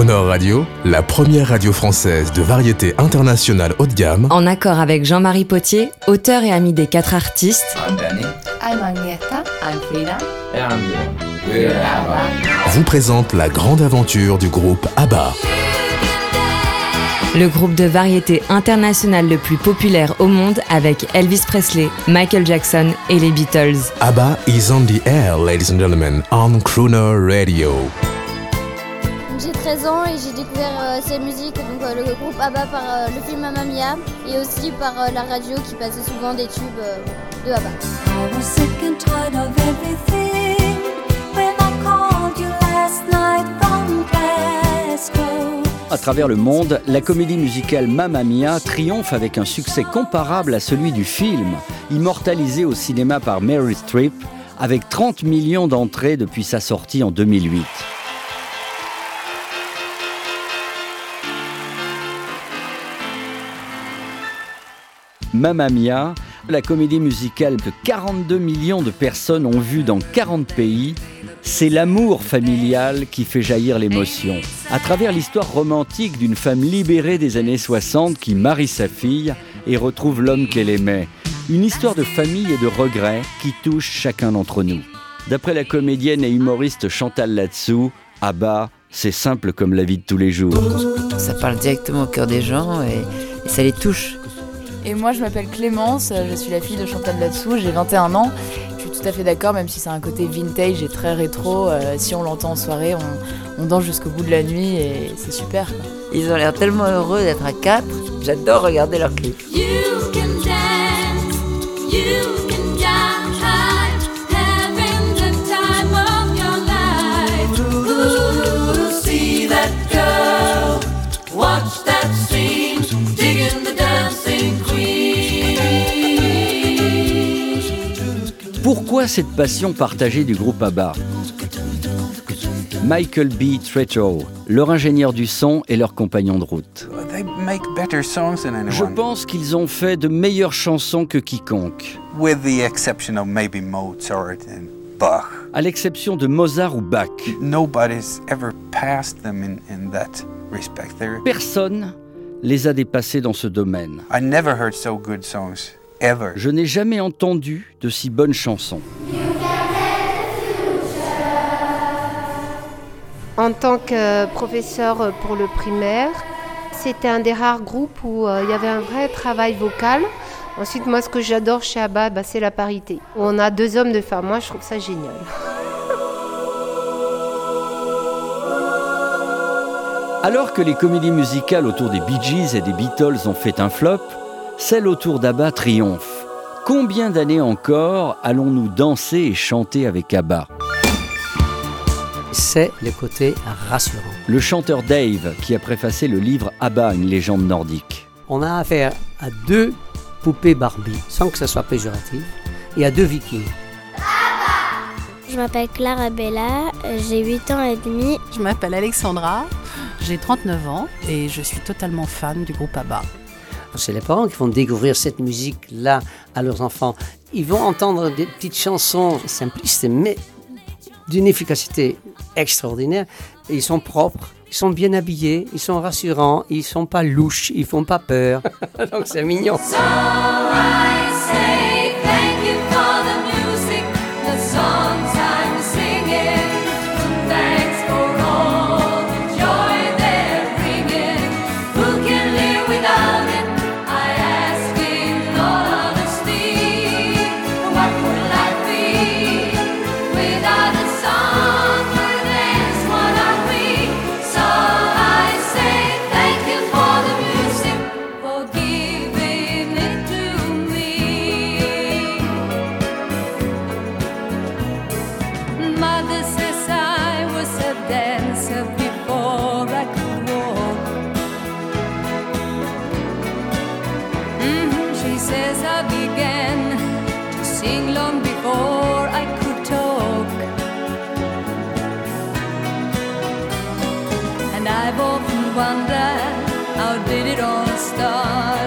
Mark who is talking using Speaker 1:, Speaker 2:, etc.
Speaker 1: Crooner Radio, la première radio française de variété internationale haut de gamme,
Speaker 2: En accord avec Jean-Marie Potier, auteur et ami des quatre artistes,
Speaker 3: I'm Danny.
Speaker 4: I'm Agneta.
Speaker 5: I'm Frida.
Speaker 3: And I'm Dylan. We're ABBA.
Speaker 1: vous présente la grande aventure du groupe ABBA.
Speaker 2: le groupe de variété internationale le plus populaire au monde avec Elvis Presley, Michael Jackson et les Beatles.
Speaker 1: ABBA is on the air, ladies and gentlemen, on Crooner Radio.
Speaker 6: J'ai 13 ans et j'ai découvert euh, ces musiques, donc euh, le groupe ABBA par euh, le film Mamma Mia et aussi par euh, la radio qui passait souvent des tubes euh, de ABBA.
Speaker 7: I was sick and tired of everything when I called you last night from Glasgow.
Speaker 8: À travers le monde, la comédie musicale Mamma Mia triomphe avec un succès comparable à celui du film, immortalisé au cinéma par Mary Streep, avec 30 millions d'entrées depuis sa sortie en 2008. Mamma Mia, la comédie musicale que 42 millions de personnes ont vue dans 40 pays, c'est l'amour familial qui fait jaillir l'émotion. À travers l'histoire romantique d'une femme libérée des années 60 qui marie sa fille et retrouve l'homme qu'elle aimait. Une histoire de famille et de regrets qui touche chacun d'entre nous. D'après la comédienne et humoriste Chantal Latsou, bas, c'est simple comme la vie de tous les jours.
Speaker 5: Ça parle directement au cœur des gens et ça les touche.
Speaker 4: Et moi, je m'appelle Clémence, je suis la fille de Chantal Latsou, j'ai 21 ans. Je suis tout à fait d'accord, même si c'est un côté vintage et très rétro. euh, si on l'entend en soirée, on, on danse jusqu'au bout de la nuit et c'est super. quoi.
Speaker 5: Ils ont l'air tellement heureux d'être à quatre. J'adore regarder leurs clips.
Speaker 7: You can dance, you
Speaker 8: Pourquoi cette passion partagée du groupe ABBA? Michael B. Treto, leur ingénieur du son et leur compagnon de route. Je pense qu'ils ont fait de meilleures chansons que quiconque,
Speaker 9: With the exception of maybe Mozart and Bach.
Speaker 8: à l'exception de Mozart ou Bach.
Speaker 9: Nobody's ever passed them in, in that respect. They're,
Speaker 8: Personne les a dépassés dans ce domaine. Je n'ai jamais entendu de si bonnes chansons.
Speaker 10: En tant que professeur pour le primaire, c'était un des rares groupes où euh, il y avait un vrai travail vocal. Ensuite, moi, ce que j'adore chez ABBA, bah, c'est la parité. On a deux hommes, deux femmes. Moi, je trouve ça génial.
Speaker 8: Alors que les comédies musicales autour des Bee Gees et des Beatles ont fait un flop, celle autour d'ABBA triomphe. Combien d'années encore allons-nous danser et chanter avec ABBA?
Speaker 11: C'est le côté rassurant.
Speaker 8: Le chanteur Dave, qui a préfacé le livre ABBA, une légende nordique.
Speaker 11: On a affaire à deux poupées Barbie, sans que ce soit péjoratif, et à deux vikings.
Speaker 6: Je m'appelle Clara Bella, j'ai 8 ans et demi.
Speaker 4: Je m'appelle Alexandra, j'ai 39 ans et je suis totalement fan du groupe ABBA.
Speaker 11: C'est les parents qui vont découvrir cette musique-là à leurs enfants. Ils vont entendre des petites chansons simplistes, mais d'une efficacité extraordinaire. Ils sont propres, ils sont bien habillés, ils sont rassurants, ils sont pas louches, ils font pas peur. Donc c'est mignon.
Speaker 7: Says I began to sing long before I could talk. And I've often wondered how did it all start?